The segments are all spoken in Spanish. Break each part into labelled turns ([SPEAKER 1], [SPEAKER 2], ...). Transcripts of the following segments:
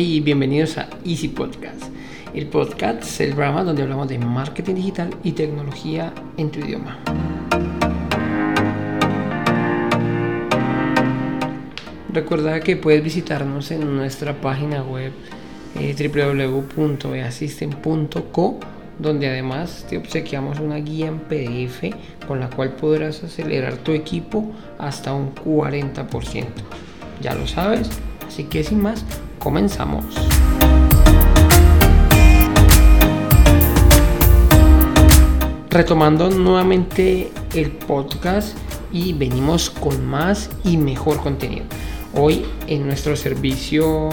[SPEAKER 1] bienvenidos a Easy Podcast. El podcast es el programa donde hablamos de marketing digital y tecnología en tu idioma. Recuerda que puedes visitarnos en nuestra página web eh, www.easystem.co donde además te obsequiamos una guía en PDF con la cual podrás acelerar tu equipo hasta un 40%. Ya lo sabes, así que sin más, comenzamos. Retomando nuevamente el podcast y venimos con más y mejor contenido. Hoy en nuestro servicio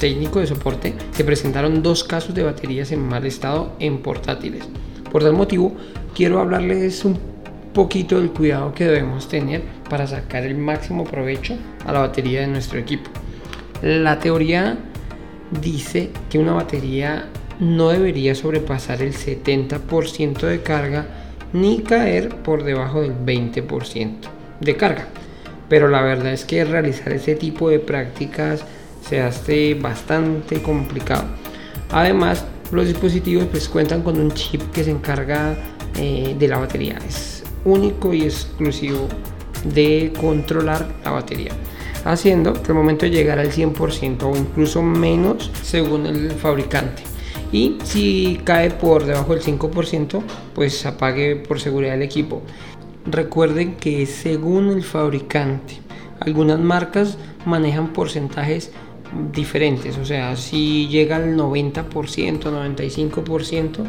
[SPEAKER 1] técnico de soporte se presentaron dos casos de baterías en mal estado en portátiles. Por tal motivo, quiero hablarles un poquito del cuidado que debemos tener para sacar el máximo provecho a la batería de nuestro equipo. La teoría dice que una batería no debería sobrepasar el 70% de carga ni caer por debajo del 20% de carga. Pero la verdad es que realizar ese tipo de prácticas se hace bastante complicado. Además, los dispositivos pues cuentan con un chip que se encarga eh, de la batería. Es único y exclusivo de controlar la batería haciendo que el momento de llegar al 100% o incluso menos según el fabricante. Y si cae por debajo del 5%, pues apague por seguridad el equipo. Recuerden que según el fabricante, algunas marcas manejan porcentajes diferentes, o sea, si llega al 90%, 95%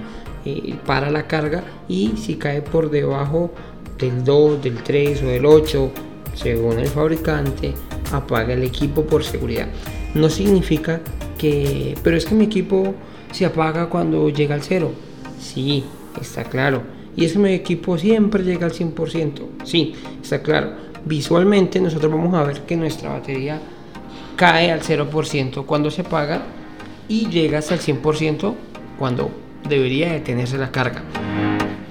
[SPEAKER 1] eh, para la carga y si cae por debajo del 2, del 3 o del 8, según el fabricante, apaga el equipo por seguridad. No significa que, pero es que mi equipo se apaga cuando llega al cero. Sí, está claro. Y es que mi equipo siempre llega al 100%. Sí, está claro. Visualmente nosotros vamos a ver que nuestra batería cae al 0% cuando se apaga y llega hasta el 100% cuando debería detenerse la carga.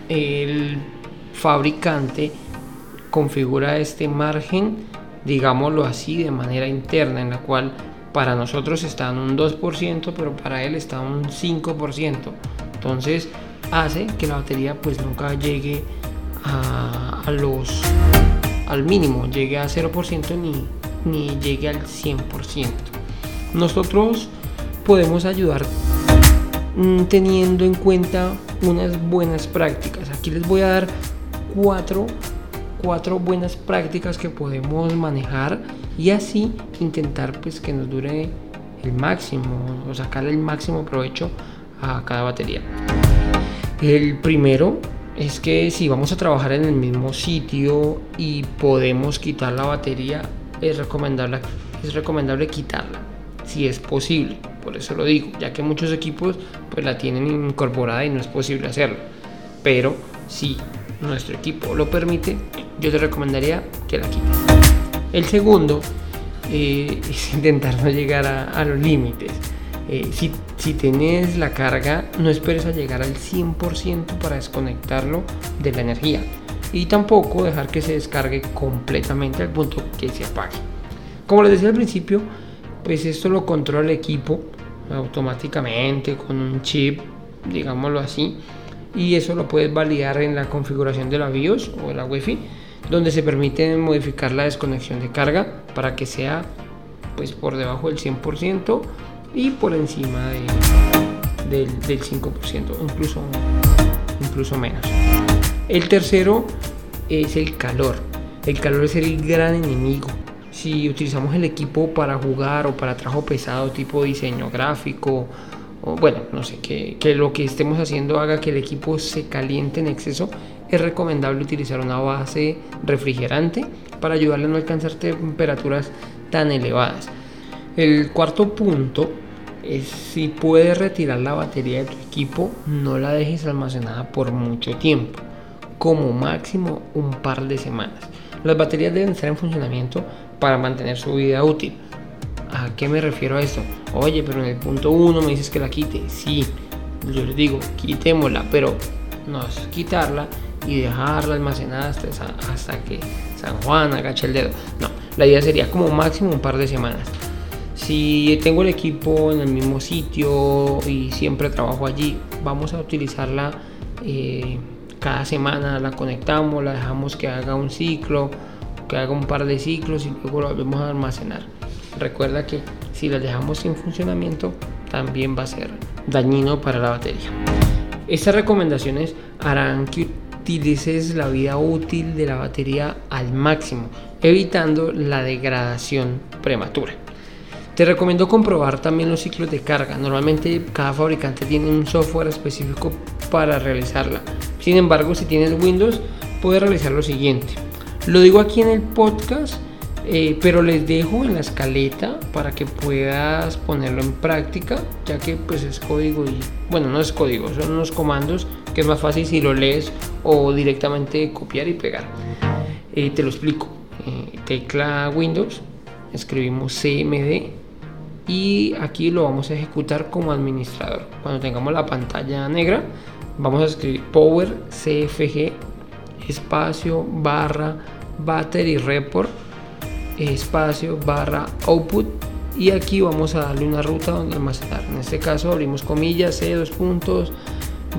[SPEAKER 1] El fabricante configura este margen digámoslo así, de manera interna, en la cual para nosotros está un 2%, pero para él está un 5%. Entonces hace que la batería pues nunca llegue a, los al mínimo, llegue a 0% ni, ni llegue al 100%. Nosotros podemos ayudar mm, teniendo en cuenta unas buenas prácticas. Aquí les voy a dar cuatro cuatro buenas prácticas que podemos manejar y así intentar pues que nos dure el máximo o sacarle el máximo provecho a cada batería. El primero es que si vamos a trabajar en el mismo sitio y podemos quitar la batería, es recomendable, es recomendable quitarla, si es posible. Por eso lo digo, ya que muchos equipos pues la tienen incorporada y no es posible hacerlo. Pero si nuestro equipo lo permite, yo te recomendaría que la quites. El segundo eh, es intentar no llegar a, los límites. Eh, si, si tenés la carga, no esperes a llegar al 100% para desconectarlo de la energía. Y tampoco dejar que se descargue completamente al punto que se apague. Como les decía al principio, pues esto lo controla el equipo automáticamente con un chip, digámoslo así. Y eso lo puedes validar en la configuración de la BIOS o de la Wi-Fi donde se permite modificar la desconexión de carga para que sea pues por debajo del 100% y por encima del, 5%, incluso, incluso menos. El tercero es el calor. El calor es el gran enemigo. Si utilizamos el equipo para jugar o para trabajo pesado tipo diseño gráfico, bueno, no sé, que, que lo que estemos haciendo haga que el equipo se caliente en exceso, es recomendable utilizar una base refrigerante para ayudarle a no alcanzar temperaturas tan elevadas. El cuarto punto es si puedes retirar la batería de tu equipo, no la dejes almacenada por mucho tiempo, como máximo un par de semanas. Las baterías deben estar en funcionamiento para mantener su vida útil. ¿A qué me refiero a esto? Oye, pero en el punto 1 me dices que la quite. Sí, yo les digo, quitémosla, pero no es quitarla y dejarla almacenada hasta, hasta que San Juan agache el dedo. No, la idea sería como máximo un par de semanas. Si tengo el equipo en el mismo sitio y siempre trabajo allí, vamos a utilizarla eh, cada semana, la conectamos, la dejamos que haga un ciclo, que haga un par de ciclos y luego lo volvemos a almacenar. Recuerda que si la dejamos sin funcionamiento, también va a ser dañino para la batería. Estas recomendaciones harán que utilices la vida útil de la batería al máximo, evitando la degradación prematura. Te recomiendo comprobar también los ciclos de carga. Normalmente cada fabricante tiene un software específico para realizarla. Sin embargo, si tienes Windows, puedes realizar lo siguiente. Lo digo aquí en el podcast, eh, pero les dejo en la escaleta para que puedas ponerlo en práctica, ya que pues es código y bueno, no es código, son unos comandos que es más fácil si lo lees o directamente copiar y pegar. Eh, te lo explico. Eh, tecla Windows, escribimos CMD y aquí lo vamos a ejecutar como administrador. Cuando tengamos la pantalla negra, vamos a escribir power cfg espacio barra battery report espacio barra output y aquí vamos a darle una ruta donde almacenar. En este caso abrimos comillas, C dos puntos,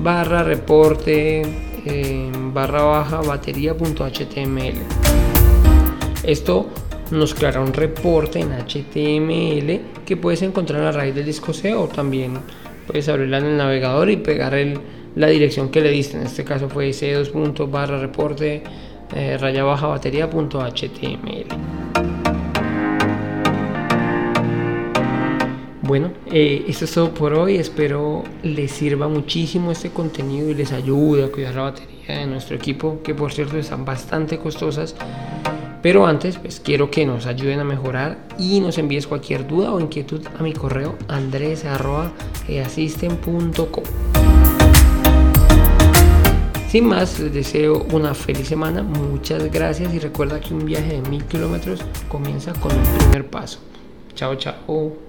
[SPEAKER 1] barra reporte, eh, barra baja batería.html. Esto nos creará un reporte en HTML que puedes encontrar a raíz del disco C o también puedes abrirla en el navegador y pegar la dirección que le diste. En este caso fue c2. barra reporte eh, raya baja. Bueno, eh, esto es todo por hoy. Espero les sirva muchísimo este contenido y les ayude a cuidar la batería de nuestro equipo, que por cierto están bastante costosas. Pero antes, pues quiero que nos ayuden a mejorar y nos envíes cualquier duda o inquietud a mi correo andres.easisten.com. Sin más, les deseo una feliz semana, muchas gracias y recuerda que un viaje de mil kilómetros comienza con el primer paso. Chao, chao.